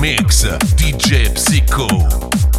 mix, DJ Psycho.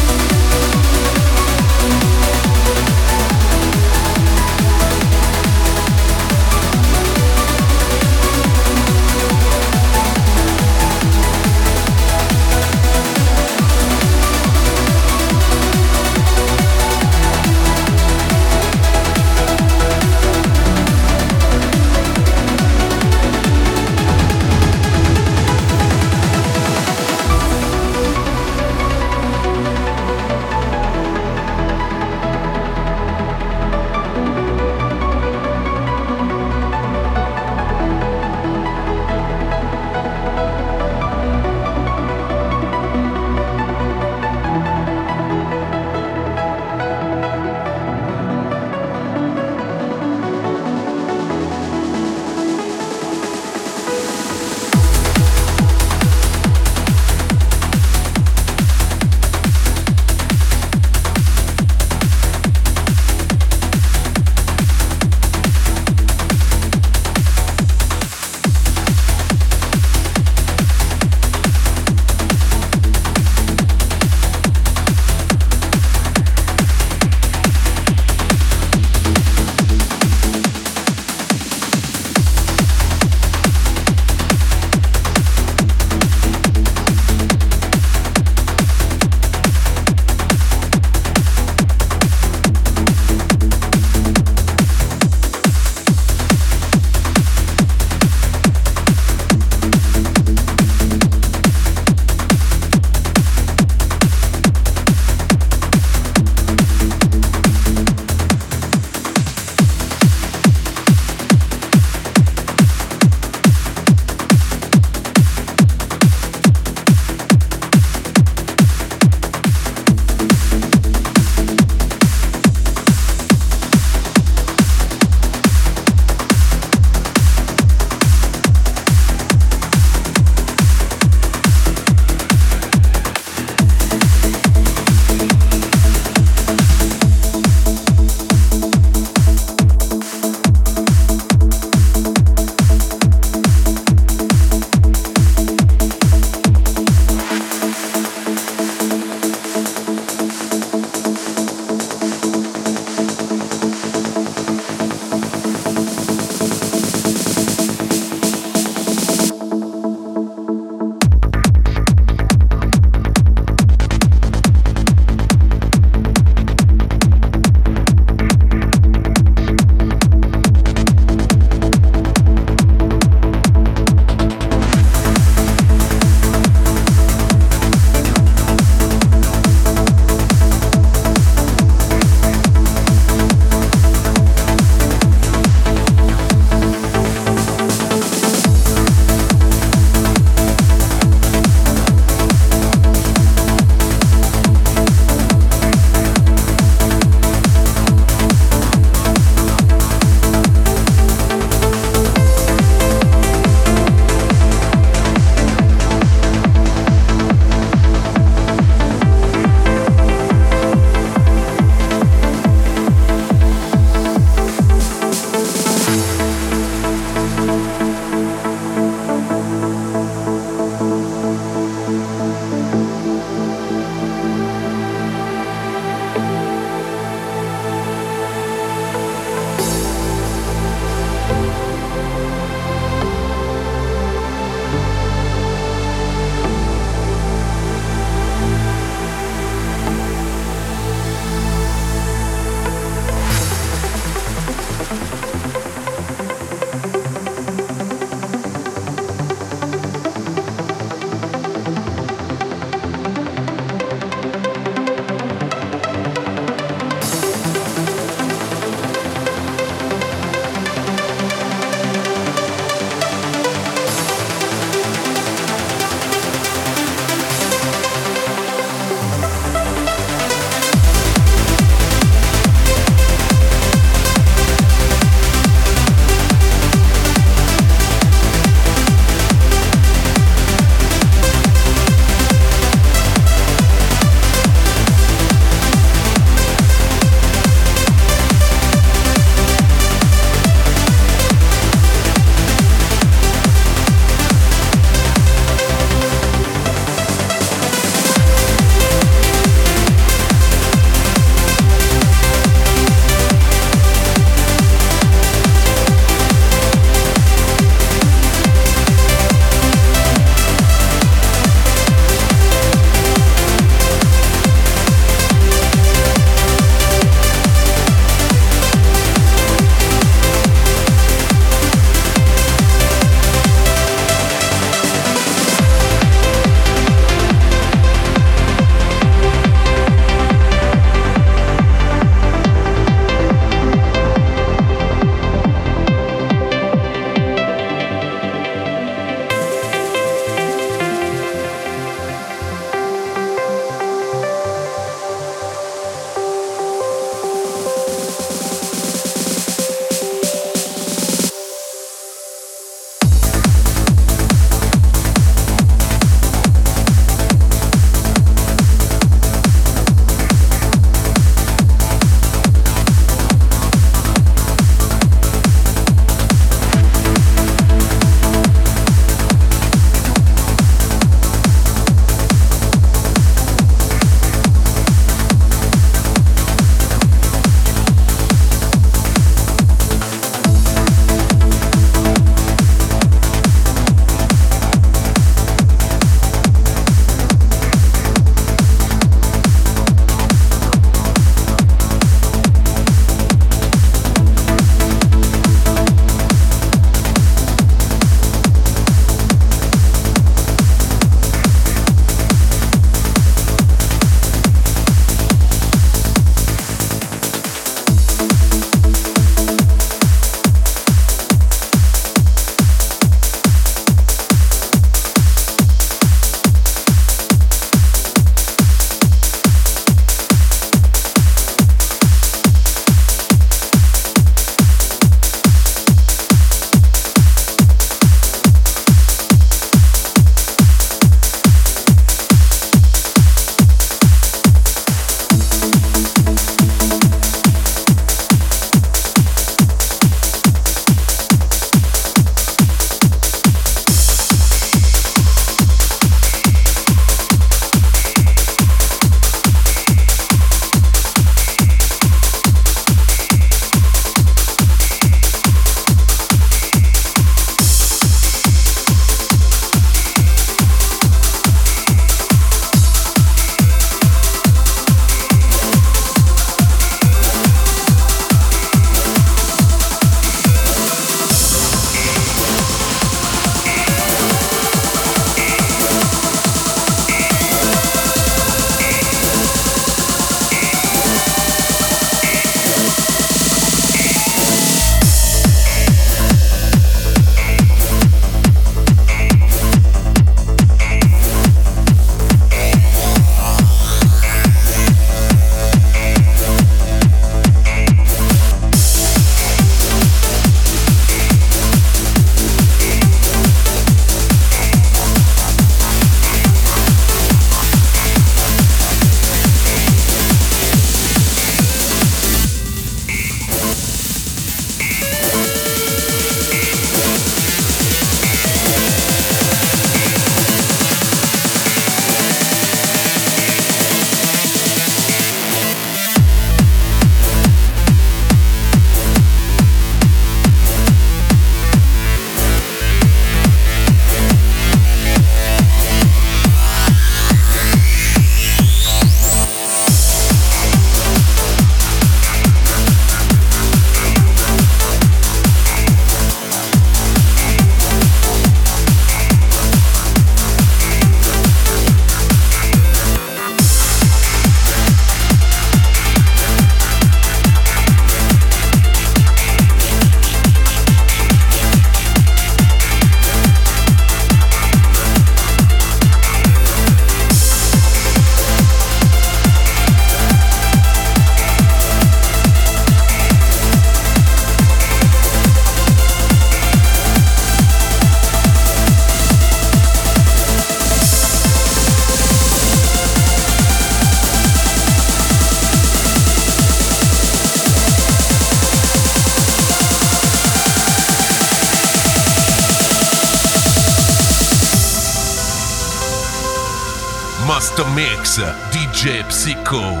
Master Mix DJ Psycho.